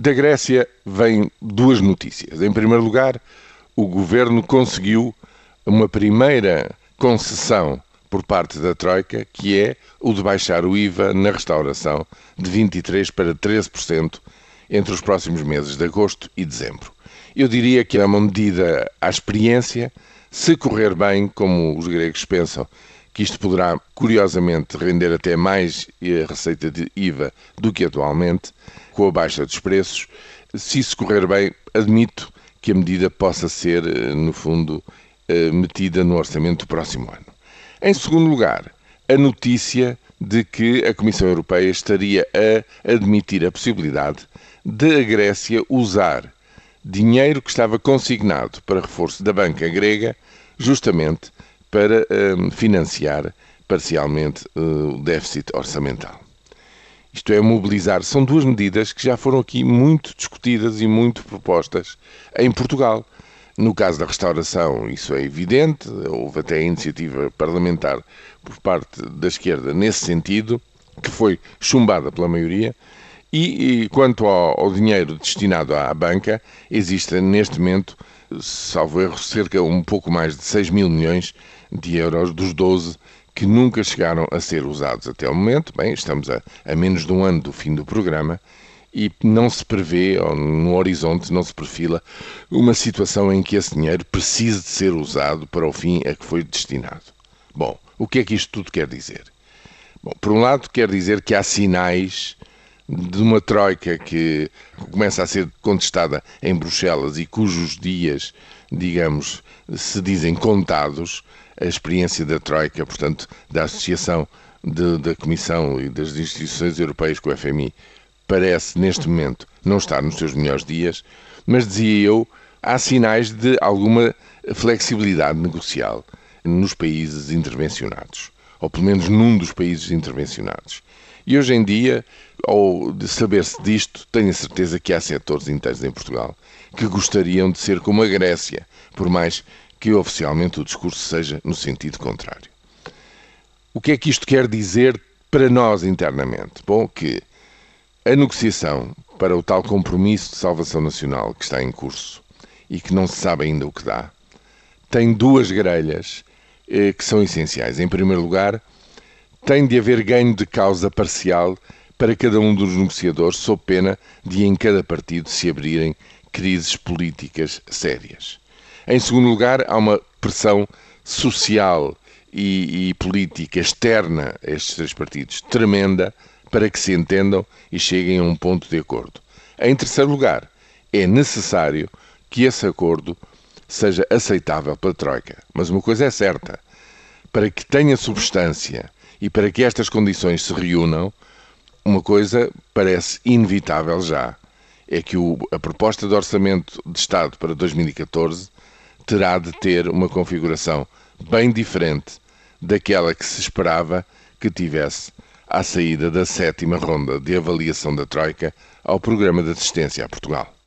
Da Grécia vêm duas notícias. Em primeiro lugar, o governo conseguiu uma primeira concessão por parte da Troika, que é o de baixar o IVA na restauração de 23% para 13% entre os próximos meses de agosto e dezembro. Eu diria que é uma medida à experiência, se correr bem, como os gregos pensam, que isto poderá, curiosamente, render até mais a receita de IVA do que atualmente, com a baixa dos preços. Se isso correr bem, admito que a medida possa ser, eh, no fundo, eh, metida no orçamento do próximo ano. Em segundo lugar, a notícia de que a Comissão Europeia estaria a admitir a possibilidade de a Grécia usar dinheiro que estava consignado para reforço da banca grega, justamente para um, financiar parcialmente uh, o déficit orçamental. Isto é, mobilizar. São duas medidas que já foram aqui muito discutidas e muito propostas em Portugal. No caso da restauração, isso é evidente, houve até iniciativa parlamentar por parte da esquerda nesse sentido, que foi chumbada pela maioria. E, e quanto ao, ao, dinheiro destinado à banca, existe neste momento, salvo erro, cerca um pouco mais de 6 mil milhões de euros dos 12 que nunca chegaram a ser usados até o momento. Bem, estamos a, a menos de um ano do fim do programa e não se prevê, ou no horizonte não se perfila, uma situação em que esse dinheiro precise de ser usado para o fim a que foi destinado. Bom, o que é que isto tudo quer dizer? Bom, por um lado, quer dizer que há sinais de uma troika que começa a ser contestada em Bruxelas e cujos dias, digamos, se dizem contados, a experiência da troika, portanto, da Associação de, da Comissão e das instituições europeias com o FMI, parece neste momento não estar nos seus melhores dias, mas dizia eu, há sinais de alguma flexibilidade negocial nos países intervencionados, ou pelo menos num dos países intervencionados. E hoje em dia, ao saber-se disto, tenho a certeza que há setores inteiros em Portugal que gostariam de ser como a Grécia, por mais que oficialmente o discurso seja no sentido contrário. O que é que isto quer dizer para nós internamente? Bom, que a negociação para o tal compromisso de salvação nacional que está em curso e que não se sabe ainda o que dá, tem duas grelhas eh, que são essenciais. Em primeiro lugar, tem de haver ganho de causa parcial para cada um dos negociadores, sob pena de em cada partido se abrirem crises políticas sérias. Em segundo lugar, há uma pressão social e, e política externa a estes três partidos tremenda para que se entendam e cheguem a um ponto de acordo. Em terceiro lugar, é necessário que esse acordo seja aceitável pela Troika. Mas uma coisa é certa: para que tenha substância e para que estas condições se reúnam, uma coisa parece inevitável já: é que o, a proposta de orçamento de Estado para 2014 terá de ter uma configuração bem diferente daquela que se esperava que tivesse à saída da sétima ronda de avaliação da Troika ao programa de assistência a Portugal.